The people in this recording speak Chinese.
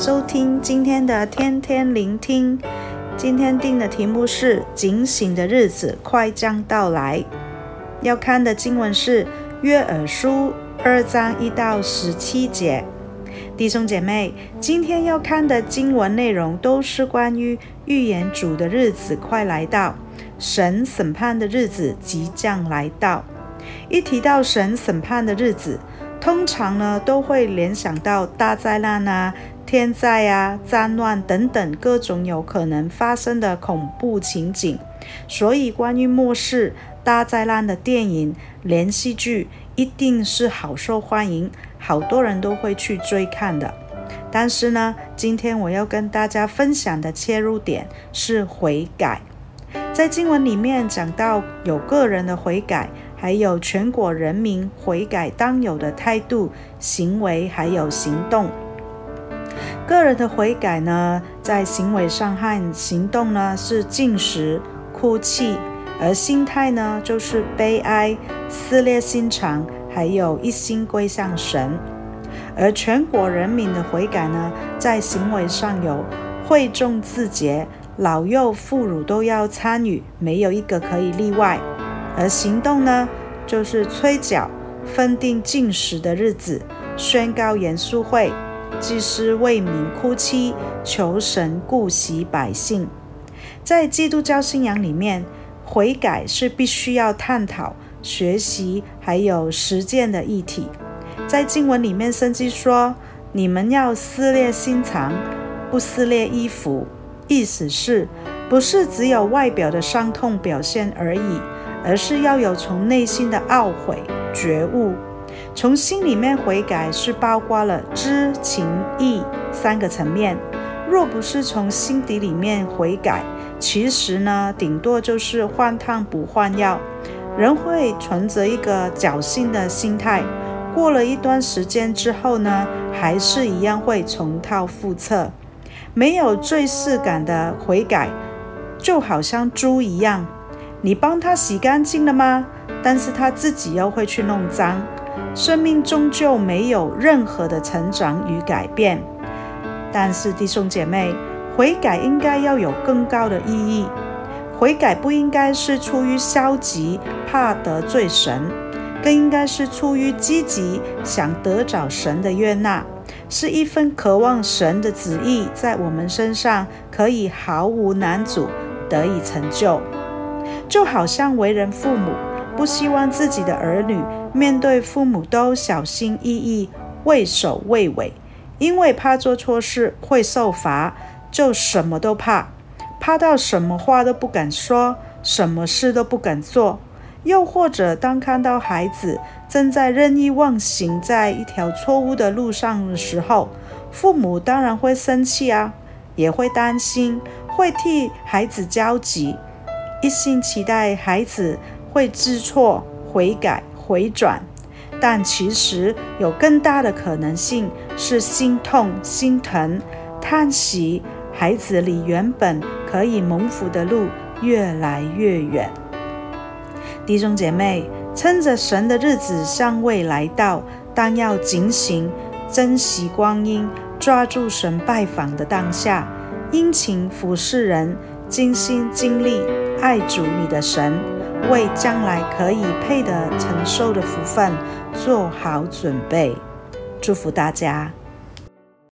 收听今天的天天聆听。今天定的题目是“警醒的日子快将到来”。要看的经文是《约珥书》二章一到十七节。弟兄姐妹，今天要看的经文内容都是关于预言主的日子快来到，神审判的日子即将来到。一提到神审判的日子，通常呢都会联想到大灾难啊。天灾啊、战乱等等各种有可能发生的恐怖情景，所以关于末世大灾难的电影、连续剧一定是好受欢迎，好多人都会去追看的。但是呢，今天我要跟大家分享的切入点是悔改。在经文里面讲到有个人的悔改，还有全国人民悔改当有的态度、行为还有行动。个人的悔改呢，在行为上和行动呢是进食、哭泣，而心态呢就是悲哀、撕裂心肠，还有一心归向神。而全国人民的悔改呢，在行为上有会众自洁，老幼妇孺都要参与，没有一个可以例外。而行动呢，就是吹角、分定禁食的日子，宣告严肃会。祭司为民哭泣，求神顾惜百姓。在基督教信仰里面，悔改是必须要探讨、学习还有实践的议题。在经文里面，圣经说：“你们要撕裂心肠，不撕裂衣服。”意思是，不是只有外表的伤痛表现而已，而是要有从内心的懊悔、觉悟。从心里面悔改是包括了知情意三个层面。若不是从心底里面悔改，其实呢，顶多就是换汤不换药，人会存着一个侥幸的心态。过了一段时间之后呢，还是一样会重蹈覆辙。没有罪识感的悔改，就好像猪一样，你帮他洗干净了吗？但是他自己又会去弄脏。生命终究没有任何的成长与改变，但是弟兄姐妹，悔改应该要有更高的意义。悔改不应该是出于消极，怕得罪神，更应该是出于积极，想得着神的悦纳，是一份渴望神的旨意在我们身上可以毫无难阻得以成就。就好像为人父母，不希望自己的儿女。面对父母都小心翼翼、畏首畏尾，因为怕做错事会受罚，就什么都怕，怕到什么话都不敢说，什么事都不敢做。又或者，当看到孩子正在任意妄行，在一条错误的路上的时候，父母当然会生气啊，也会担心，会替孩子焦急，一心期待孩子会知错悔改。回转，但其实有更大的可能性是心痛、心疼、叹息，孩子离原本可以蒙福的路越来越远。弟兄姐妹，趁着神的日子尚未来到，但要警醒，珍惜光阴，抓住神拜访的当下，殷勤服侍人，尽心尽力爱主你的神。为将来可以配得承受的福分做好准备，祝福大家。